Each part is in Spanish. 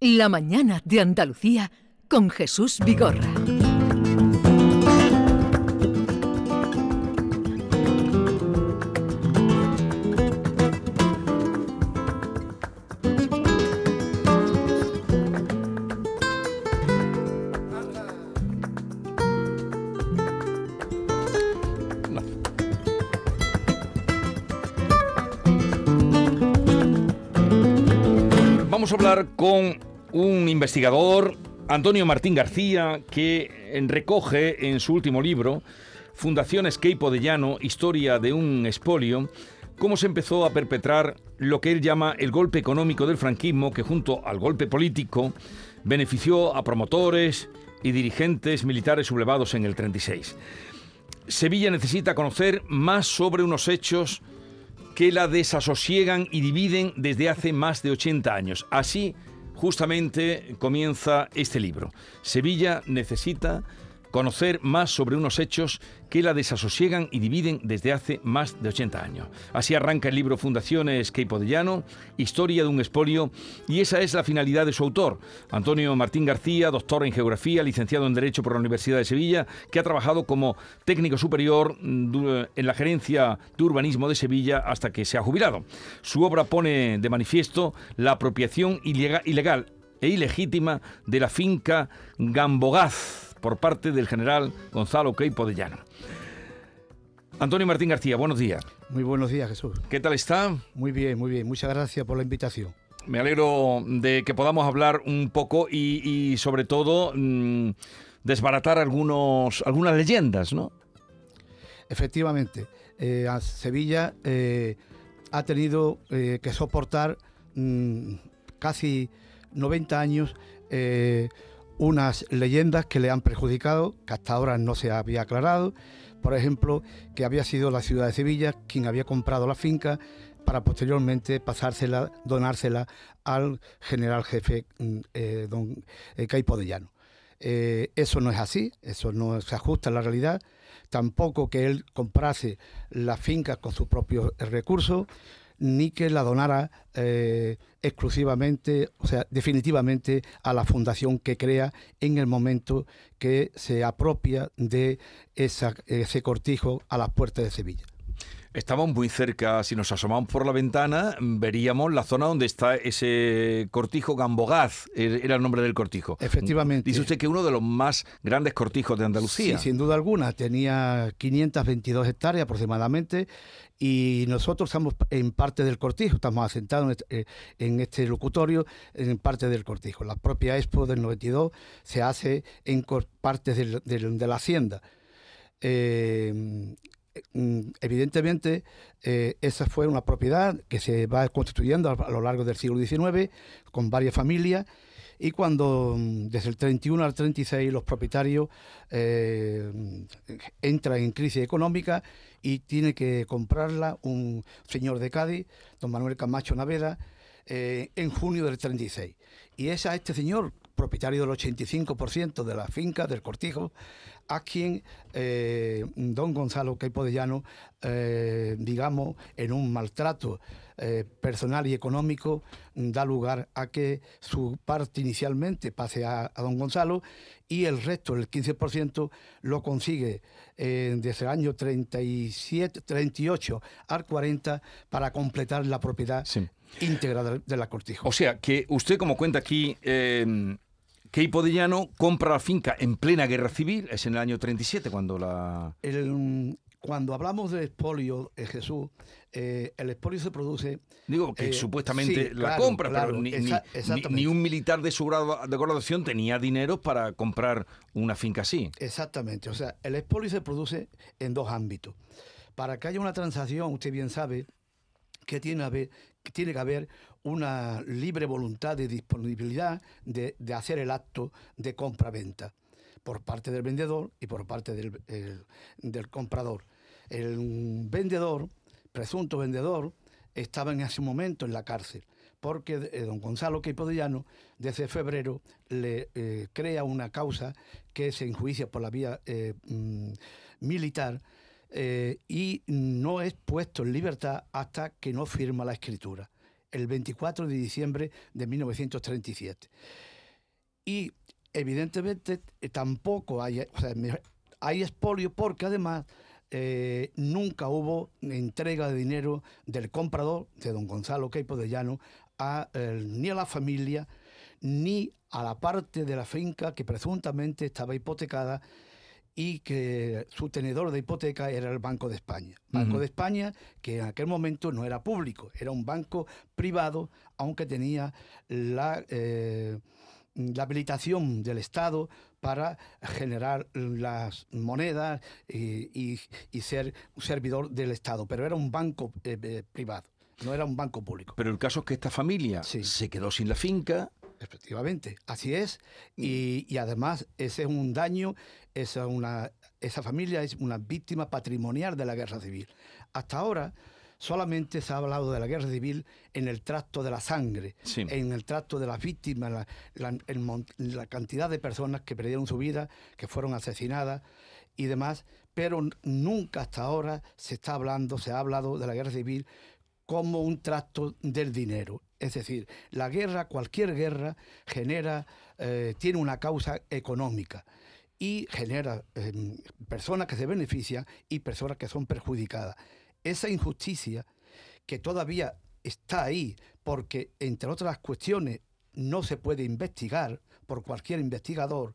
La mañana de Andalucía con Jesús Vigorra. Vamos a hablar con un investigador, Antonio Martín García, que recoge en su último libro, Fundación Escape de Llano, Historia de un Espolio, cómo se empezó a perpetrar lo que él llama el golpe económico del franquismo, que junto al golpe político benefició a promotores y dirigentes militares sublevados en el 36. Sevilla necesita conocer más sobre unos hechos que la desasosiegan y dividen desde hace más de 80 años. Así justamente comienza este libro. Sevilla necesita conocer más sobre unos hechos que la desasosiegan y dividen desde hace más de 80 años. Así arranca el libro Fundaciones Llano, Historia de un expolio, y esa es la finalidad de su autor, Antonio Martín García, doctor en Geografía, licenciado en Derecho por la Universidad de Sevilla, que ha trabajado como técnico superior mm, en la Gerencia de Urbanismo de Sevilla hasta que se ha jubilado. Su obra pone de manifiesto la apropiación ilegal e ilegítima de la finca Gambogaz por parte del general Gonzalo Queipo de Llano. Antonio Martín García, buenos días. Muy buenos días, Jesús. ¿Qué tal está? Muy bien, muy bien. Muchas gracias por la invitación. Me alegro de que podamos hablar un poco y, sobre todo mm, desbaratar algunos, algunas leyendas, ¿no? Efectivamente, eh, Sevilla eh, ha tenido eh, que soportar mm, casi 90 años unas leyendas que le han perjudicado, que hasta ahora no se había aclarado. Por ejemplo, que había sido la ciudad de Sevilla quien había comprado la finca para posteriormente pasársela, donársela al general jefe mm, eh, don eh. Eh, eso no es así, eso no se ajusta a la realidad. Tampoco que él comprase la finca con sus propios recursos ni que la donara eh, exclusivamente, o sea, definitivamente a la fundación que crea en el momento que se apropia de ese cortijo a las puertas de Sevilla. Estamos muy cerca, si nos asomamos por la ventana, veríamos la zona donde está ese cortijo Gambogaz, er, era el nombre del cortijo. Efectivamente. Dice usted que uno de los más grandes cortijos de Andalucía. Sí, sin duda alguna, tenía 522 hectáreas aproximadamente y nosotros estamos en parte del cortijo, estamos asentados en este, este locutorio en parte del cortijo. La propia Expo del 92 se hace en partes de la hacienda. Eh, evidentemente, eh, esa fue una propiedad que se va constituyendo a, lo largo del siglo XIX con varias familias y cuando mm, desde el 31 al 36 los propietarios eh, entran en crisis económica y tiene que comprarla un señor de Cádiz, don Manuel Camacho Naveda, eh, en junio del 36. Y es a este señor, propietario del 85% de la finca del cortijo, a quien eh, don Gonzalo Caipo de Llano, eh, digamos, en un maltrato personal y económico, da lugar a que su parte inicialmente pase a, a don Gonzalo y el resto, el 15%, lo consigue eh, desde el año 37, 38 al 40 para completar la propiedad íntegra de, la cortijo. O sea, que usted, como cuenta aquí, eh, que Hipodillano compra la finca en plena guerra civil, es en el año 37 cuando la... cuando hablamos de expolio, eh, Jesús, eh, el expolio se produce... Digo que eh, supuestamente la compra, pero ni, un militar de su grado de graduación tenía dinero para comprar una finca así. Exactamente, o sea, el expolio se produce en dos ámbitos. Para que haya una transacción, usted bien sabe que tiene, tiene que haber una libre voluntad de disponibilidad de, hacer el acto de compra-venta por parte del vendedor y por parte del, comprador. El vendedor presunto vendedor estaba en ese momento en la cárcel, porque eh, don Gonzalo Queipodellano desde febrero le eh, crea una causa que se enjuicia por la vía eh, mm, militar y no es puesto en libertad hasta que no firma la escritura. el 24 de diciembre de 1937. Y evidentemente eh, tampoco hay, hay expolio porque además eh, nunca hubo entrega de dinero del comprador, de don Gonzalo Queipo de Llano, ni a la familia, ni a la parte de la finca que presuntamente estaba hipotecada y que su tenedor de hipoteca era el Banco de España. Banco de España que en aquel momento no era público, era un banco privado, aunque tenía la... Eh, la habilitación del Estado para generar las monedas y, ser un servidor del Estado, pero era un banco eh, eh, privado, no era un banco público. Pero el caso es que esta familia se quedó sin la finca. Efectivamente, así es. Y, además ese es un daño, esa, una, esa familia es una víctima patrimonial de la guerra civil. Hasta ahora solamente se ha hablado de la guerra civil en el tracto de la sangre, en el tracto de las víctimas, la, cantidad de personas que perdieron su vida, que fueron asesinadas y demás, pero nunca hasta ahora se está hablando, se ha hablado de la guerra civil como un tracto del dinero. Es decir, la guerra, cualquier guerra, genera, eh, tiene una causa económica y genera em, personas que se benefician y personas que son perjudicadas. Esa injusticia que todavía está ahí, porque entre otras cuestiones no se puede investigar por cualquier investigador,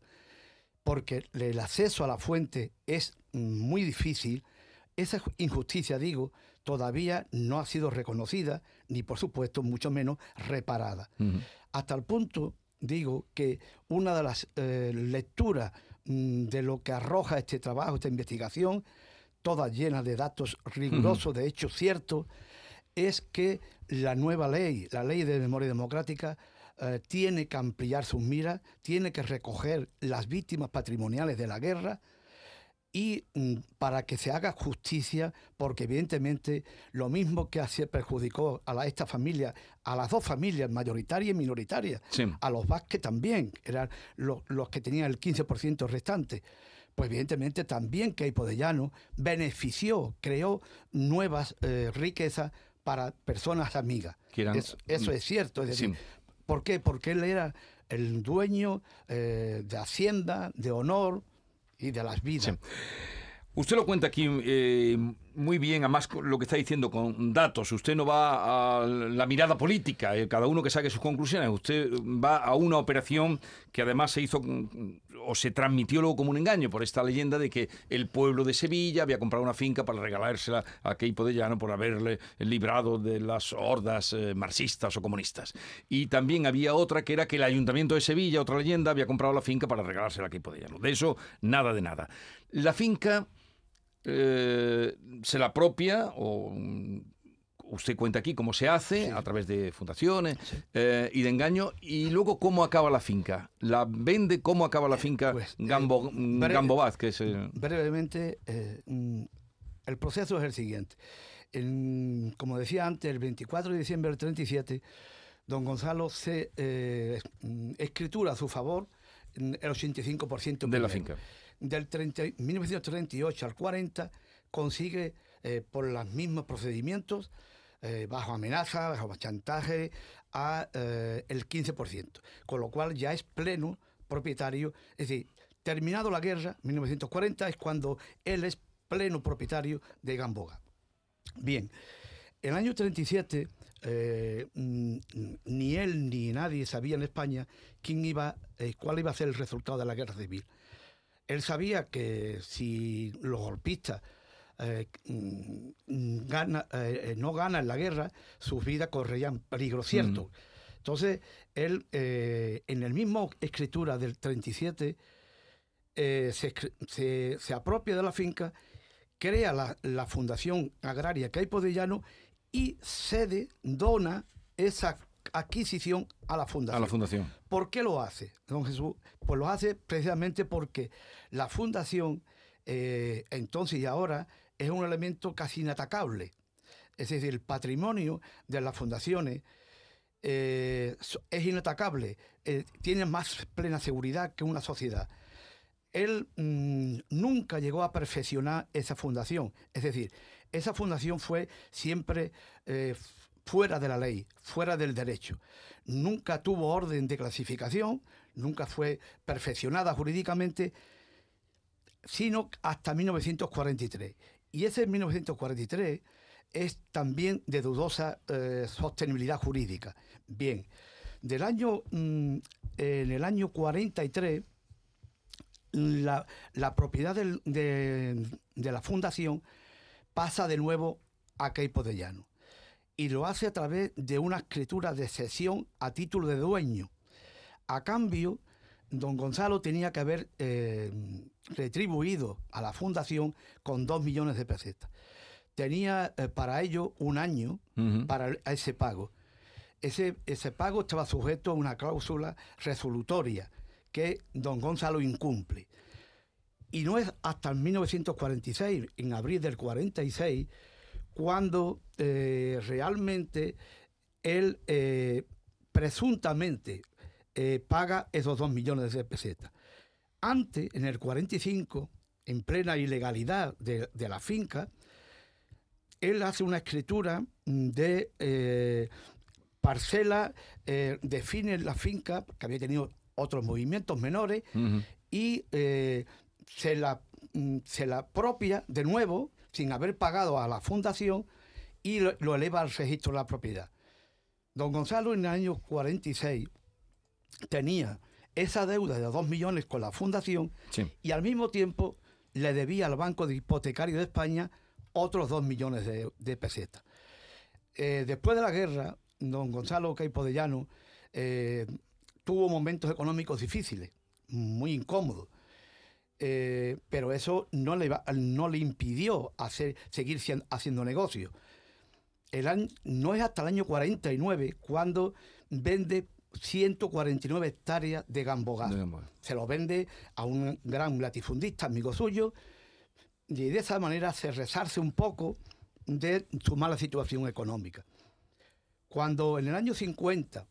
porque el acceso a la fuente es muy difícil, esa injusticia, digo, todavía no ha sido reconocida, ni por supuesto, mucho menos reparada. Hasta el punto, digo, que una de las eh, lecturas mm, de lo que arroja este trabajo, esta investigación, toda llena de datos rigurosos, de hechos ciertos, es que la nueva ley, la ley de memoria democrática, eh, tiene que ampliar sus miras, tiene que recoger las víctimas patrimoniales de la guerra y mm, para que se haga justicia, porque evidentemente lo mismo que así perjudicó a esta familia, a las dos familias, mayoritaria y minoritaria, a los Vázquez también, eran los, los que tenían el 15% restante pues evidentemente también Keipo de Llano benefició, creó nuevas eh, riquezas para personas amigas. eso, es cierto. Es decir, ¿Por qué? Porque él era el dueño eh, de Hacienda, de honor y de las vidas. Usted lo cuenta aquí eh, muy bien, además lo que está diciendo con datos. Usted no va a la mirada política, eh, cada uno que saque sus conclusiones. Usted va a una operación que además se hizo o se transmitió luego como un engaño por esta leyenda de que el pueblo de Sevilla había comprado una finca para regalársela a Keipo de Llano por haberle librado de las hordas eh, marxistas o comunistas. Y también había otra que era que el ayuntamiento de Sevilla, otra leyenda, había comprado la finca para regalársela a Keipo de Llano. De eso, nada de nada. La finca eh, se la apropia o mm, usted cuenta aquí cómo se hace a través de fundaciones eh, y de engaño y luego cómo acaba la finca. La vende, cómo acaba la finca pues, Gambo, mm, Gambo Brevemente, mm, el proceso es el siguiente. como decía antes, el 24 de diciembre del 37, don Gonzalo se eh, escritura a su favor el 85% de la finca. Del 1938 al 40 consigue eh, por los mismos procedimientos, eh, bajo amenaza, bajo chantaje, a eh, el 15%, con lo cual ya es pleno propietario, es decir, terminado la guerra, 1940 es cuando él es pleno propietario de Gamboga. Bien, en el año 37 mm, ni él ni nadie sabía en España quién iba, cuál iba a ser el resultado de la guerra civil. Él sabía que si los golpistas eh, mm, eh, eh, no ganan la guerra, sus vidas correrían peligro cierto. Entonces, él, en el mismo escritura del 37, se, se, apropia de la finca, crea la, la Fundación Agraria Caipo de Llano y cede, dona esa adquisición a la fundación. A la fundación. ¿Por qué lo hace, don Jesús? Pues lo hace precisamente porque la fundación, eh, entonces y ahora, es un elemento casi inatacable. Es decir, el patrimonio de las fundaciones eh, es inatacable, eh, tiene más plena seguridad que una sociedad. Él mm, nunca llegó a perfeccionar esa fundación. Es decir, esa fundación fue siempre fuera de la ley, fuera del derecho. Nunca tuvo orden de clasificación, nunca fue perfeccionada jurídicamente, sino hasta 1943. Y ese 1943 es también de dudosa eh, sostenibilidad jurídica. Bien, del año, mm, en el año 43, la, propiedad de, la fundación pasa de nuevo a Queipo de Llano y lo hace a través de una escritura de cesión a título de dueño. A cambio, don Gonzalo tenía que haber eh, retribuido a la fundación con dos millones de pesetas. Tenía eh, para ello un año para ese pago. Ese, ese pago estaba sujeto a una cláusula resolutoria que don Gonzalo incumple. Y no es hasta 1946, en abril del 46, cuando eh, realmente él eh, presuntamente eh, paga esos dos millones de pesetas. Antes, en el 45, en plena ilegalidad de, la finca, él hace una escritura de parcela, define la finca, que había tenido otros movimientos menores, y se, la, mm, se la propia de nuevo sin haber pagado a la fundación y lo, eleva al registro de la propiedad. Don Gonzalo en el año 46 tenía esa deuda de 2 millones con la fundación y al mismo tiempo le debía al Banco de Hipotecario de España otros 2 millones de, pesetas. Eh, después de la guerra, don Gonzalo Caipodellano eh, tuvo momentos económicos difíciles, muy incómodos. Eh, pero eso no le, no le impidió hacer, seguir haciendo negocio. El no es hasta el año 49 cuando vende 149 hectáreas de gambogás. Se lo vende a un gran latifundista, amigo suyo, y de esa manera se resarce un poco de su mala situación económica. Cuando en el año 50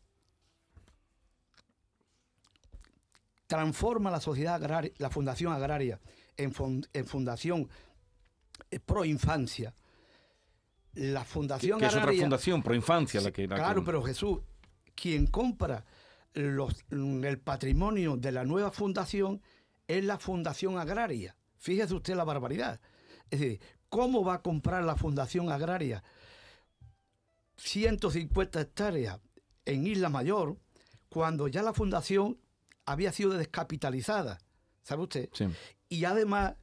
transforma la sociedad agraria, la fundación agraria en, fundación eh, pro infancia. La fundación que es otra fundación pro infancia la que claro, pero Jesús, quien compra el patrimonio de la nueva fundación es la fundación agraria. Fíjese usted la barbaridad. Es decir, ¿cómo va a comprar la fundación agraria 150 hectáreas en Isla Mayor cuando ya la fundación había sido descapitalizada, ¿sabe usted? Y además,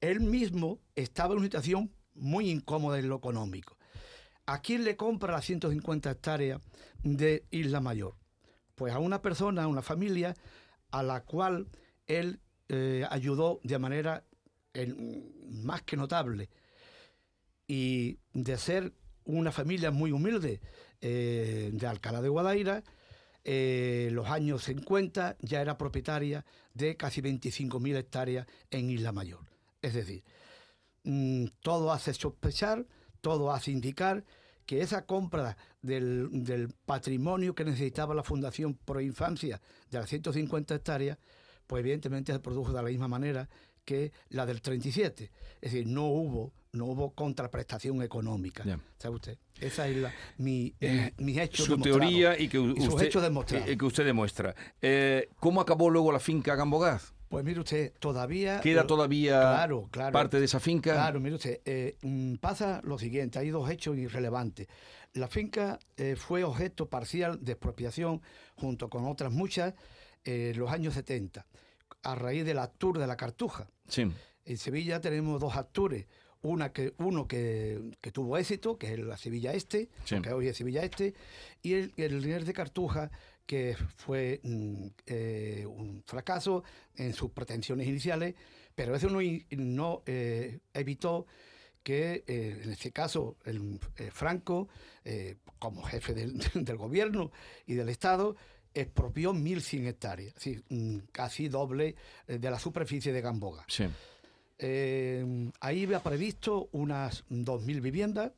él mismo estaba en una situación muy incómoda en lo económico. ¿A quién le compra las 150 hectáreas de Isla Mayor? Pues a una persona, a una familia a la cual él eh, ayudó de manera más que notable. Y de ser una familia muy humilde eh, de Alcalá de Guadaira, eh, los años 50 ya era propietaria de casi 25.000 hectáreas en Isla Mayor. Es decir, mm, todo hace sospechar, todo hace indicar que esa compra del, patrimonio que necesitaba la Fundación Pro Infancia de las 150 hectáreas, pues evidentemente se produjo de la misma manera que la del 37. Es decir, no hubo, no hubo contraprestación económica. ¿Sabe usted? Esa es la, mi, eh, hecho Su teoría y que usted, y que usted demuestra. Eh, ¿Cómo acabó luego la finca Gambogaz? Pues mire usted, todavía... ¿Queda todavía parte de esa finca? Claro, mire usted, eh, mm, pasa lo siguiente, hay dos hechos irrelevantes. La finca fue objeto parcial de expropiación junto con otras muchas en los años 70 a raíz del actur de la Cartuja. Sí. En Sevilla tenemos dos actures. Una que, uno que, tuvo éxito, que es la Sevilla Este, que hoy es Sevilla Este, y el, el de Cartuja, que fue mm, eh, un fracaso en sus pretensiones iniciales, pero eso no, no eh, evitó que eh, en este caso el, Franco, como jefe del, del, gobierno y del Estado, expropió 1.100 hectáreas, mm, casi doble eh, de la superficie de Gamboga. Sí. Eh, ahí había previsto unas 2.000 viviendas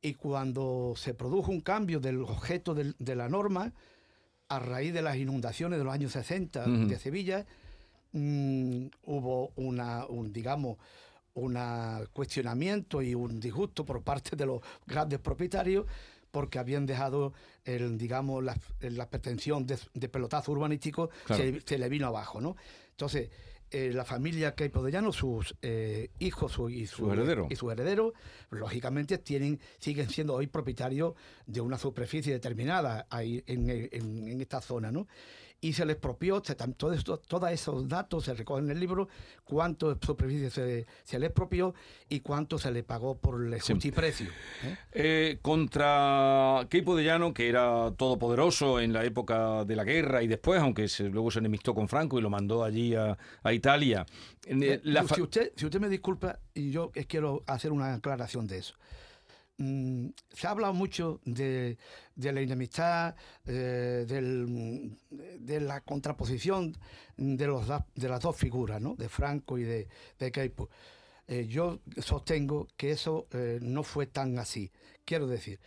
y cuando se produjo un cambio del objeto de, la norma, a raíz de las inundaciones de los años 60 de Sevilla, mm, hubo una, un, digamos, un cuestionamiento y un disgusto por parte de los grandes propietarios porque habían dejado, el, digamos, la, la pretensión de, de pelotazo urbanístico, Claro. se, se le vino abajo, ¿no? Entonces, eh, la familia Queipo de Llano, sus eh, hijos su- y, Su heredero. y sus herederos, lógicamente tienen, siguen siendo hoy propietarios de una superficie determinada ahí en, en- en esta zona, ¿no? Y se les expropió, se todo esto, todos esos datos se recogen en el libro, cuánto superficie se, se le expropió y cuánto se le pagó por el Sí. justiprecio. ¿eh? Eh, contra Keipo de Llano, que era todopoderoso en la época de la guerra y después, aunque se- luego se enemistó con Franco y lo mandó allí a, a Italia. Eh, la si, usted, si usted me disculpa, y yo quiero hacer una aclaración de eso. Mm, se ha hablado mucho de, de la enemistad, eh, del, mm, de la contraposición de, los, de las dos figuras, ¿no? de Franco y de, de Queipo. Eh, yo sostengo que eso eh, no fue tan así. Quiero decir,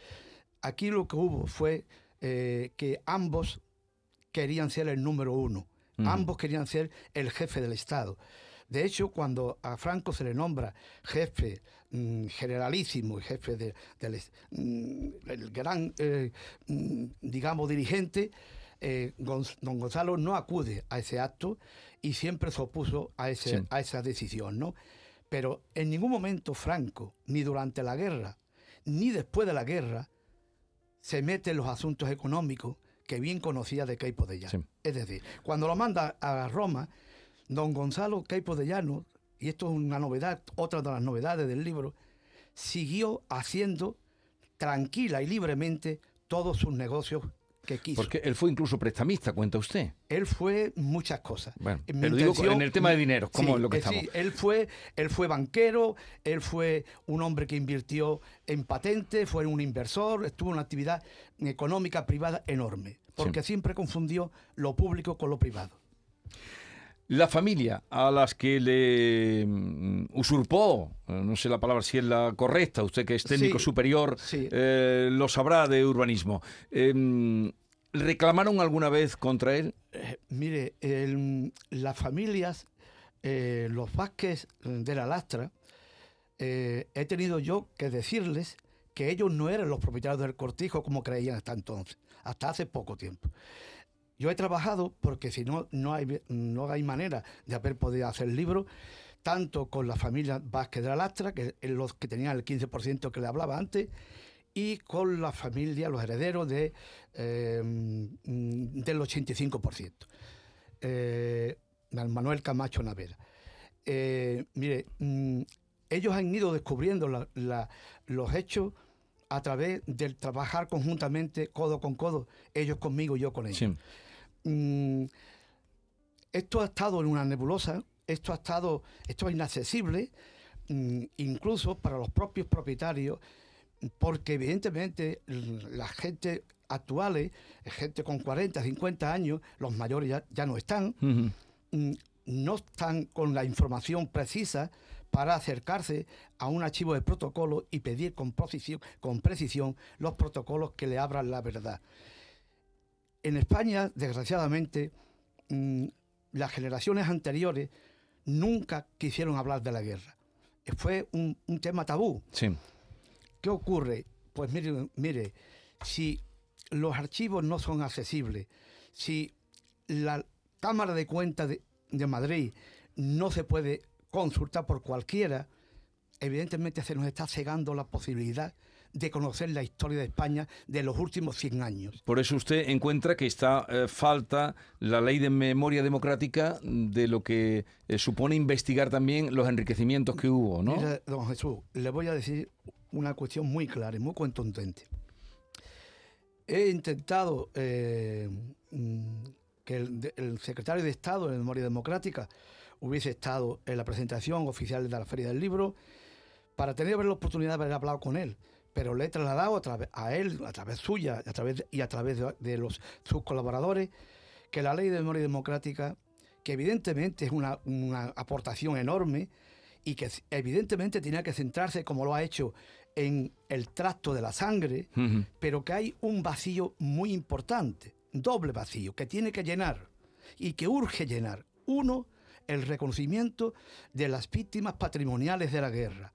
aquí lo que hubo fue que ambos querían ser el número uno. Ambos querían ser el jefe del Estado. De hecho, cuando a Franco se le nombra jefe generalísimo y jefe de- del mm, gran, eh, mm, digamos, dirigente, eh, don Gonzalo no acude a ese acto y siempre se opuso a, ese, Sí. a esa decisión, ¿no? Pero en ningún momento Franco, ni durante la guerra, ni después de la guerra, se mete en los asuntos económicos que bien conocía de Queipo de Llano. Sí. Es decir, cuando lo manda a Roma, don Gonzalo Queipo de Llano, y esto es una novedad, otra de las novedades del libro, siguió haciendo tranquila y libremente todos sus negocios que quiso. Porque él fue incluso prestamista, cuenta usted. Él fue muchas cosas. Bueno, pero digo en el tema de dinero, ¿cómo Sí, es lo que eh, sí, estamos? él fue, él fue banquero, él fue un hombre que invirtió en patentes, fue un inversor, estuvo en una actividad económica privada enorme, porque siempre confundió lo público con lo privado. La familia a las que le mm, usurpó, eh, no sé la palabra si es la correcta, usted que es técnico Sí, superior sí. eh, lo sabrá de urbanismo. Eh, ¿Reclamaron alguna vez contra él? Eh, mire, el- las familias, los Vázquez de la Lastra, he tenido yo que decirles que ellos no eran los propietarios del cortijo como creían hasta entonces, hasta hace poco tiempo. Yo he trabajado porque si no, no hay, no hay manera de haber podido hacer el libro, tanto con la familia Vázquez de la Lastra, que es los que tenían el 15% que le hablaba antes, y con la familia, los herederos de, eh, del 85%. Eh, Manuel Camacho Navera. Eh, mire, mm, ellos han ido descubriendo los hechos a través del trabajar conjuntamente, codo con codo, ellos conmigo y yo con ellos. Mm, esto ha estado en una nebulosa, esto ha estado, esto es inaccesible, mm, incluso para los propios propietarios, porque evidentemente l- la gente actuales, gente con 40, 50 años, los mayores ya, ya no están, mm, no están con la información precisa para acercarse a un archivo de protocolo y pedir con precisión, con precisión los protocolos que le abran la verdad. En España, desgraciadamente, mm, las generaciones anteriores nunca quisieron hablar de la guerra. Fue un, un tema tabú. Sí. ¿Qué ocurre? Pues mire, mire, si los archivos no son accesibles, si la Cámara de Cuentas de, de Madrid no se puede consultar por cualquiera, evidentemente se nos está cegando la posibilidad de conocer la historia de España de los últimos 100 años. Por eso usted encuentra que está eh, falta la ley de memoria democrática de lo que eh, supone investigar también los enriquecimientos que hubo, ¿no? Mira, don Jesús, le voy a decir una cuestión muy clara y muy contundente. He intentado eh, mm, que el, el secretario de Estado de Memoria Democrática hubiese estado en la presentación oficial de la Feria del Libro para tener la oportunidad de haber hablado con él. Pero le he trasladado a, través- a él, a través suya a través y a través de, de los, sus colaboradores, que la ley de memoria democrática, que evidentemente es una, una aportación enorme, y que evidentemente tenía que centrarse, como lo ha hecho, en el tracto de la sangre, pero que hay un vacío muy importante, doble vacío, que tiene que llenar y que urge llenar. Uno, el reconocimiento de las víctimas patrimoniales de la guerra.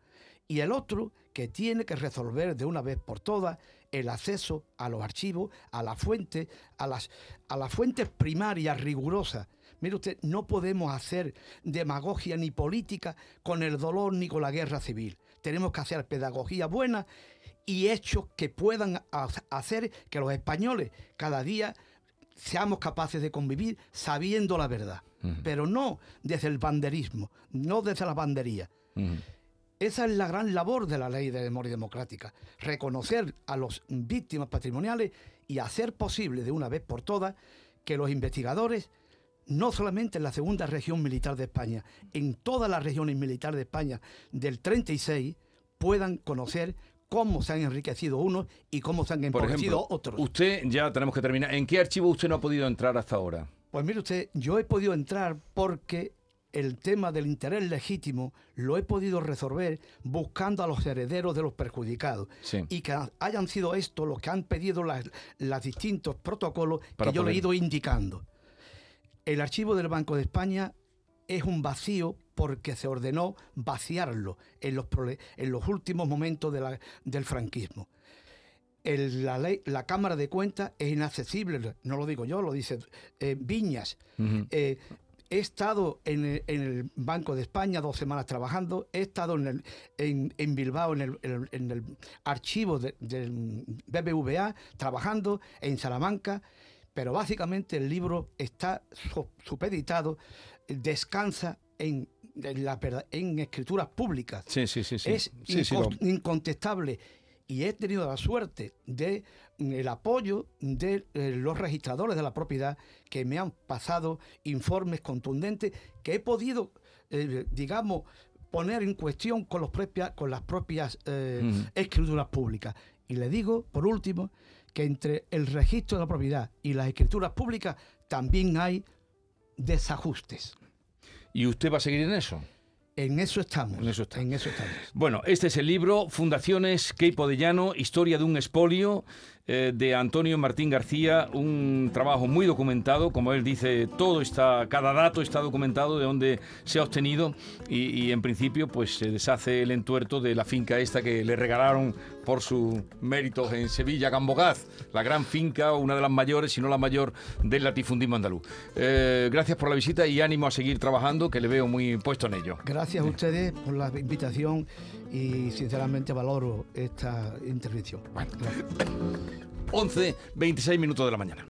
Y el otro, que tiene que resolver de una vez por todas el acceso a los archivos, a la fuente, a las, a las fuentes primarias rigurosas. Mire usted, no podemos hacer demagogia ni política con el dolor ni con la guerra civil. Tenemos que hacer pedagogía buena y hechos que puedan hacer que los españoles cada día seamos capaces de convivir sabiendo la verdad, pero no desde el banderismo, no desde la bandería. Esa es la gran labor de la ley de memoria democrática, reconocer a las víctimas patrimoniales y hacer posible de una vez por todas que los investigadores, no solamente en la segunda región militar de España, en todas las regiones militares de España del 36, puedan conocer cómo se han enriquecido unos y cómo se han empobrecido otros. Usted, ya tenemos que terminar, ¿en qué archivo usted no ha podido entrar hasta ahora? Pues mire usted, yo he podido entrar porque el tema del interés legítimo lo he podido resolver buscando a los herederos de los perjudicados y que hayan sido estos los que han pedido los distintos protocolos que yo le he ido indicando. El archivo del Banco de España es un vacío porque se ordenó vaciarlo en los, en los últimos momentos del franquismo. la, ley, la Cámara de Cuentas es inaccesible, no lo digo yo, lo dice eh, Viñas. He estado en el, Banco de España dos semanas trabajando, he estado en, en, Bilbao en el, archivo del BBVA trabajando, en Salamanca, pero básicamente el libro está supeditado, descansa en, la, en escrituras públicas. Sí, sí, sí. Es incontestable y he tenido la suerte de el apoyo de eh, los registradores de la propiedad que me han pasado informes contundentes que he podido, eh, digamos, poner en cuestión con, los propias, con las propias eh, escrituras públicas. Y le digo, por último, que entre el registro de la propiedad y las escrituras públicas también hay desajustes. ¿Y usted va a seguir en eso? En eso estamos. En eso, estamos. Bueno, este es el libro Fundaciones Queipo de Llano, Historia de un expolio, eh, de Antonio Martín García, un trabajo muy documentado, como él dice, todo está, cada dato está documentado de dónde se ha obtenido y, en principio pues se deshace el entuerto de la finca esta que le regalaron por su mérito en Sevilla, Gambogaz, la gran finca, una de las mayores, si no la mayor del latifundismo andaluz. Eh, gracias por la visita y ánimo a seguir trabajando, que le veo muy puesto en ello. Gracias a ustedes por la invitación y sinceramente valoro esta intervención. 11, 26 minutos de la mañana.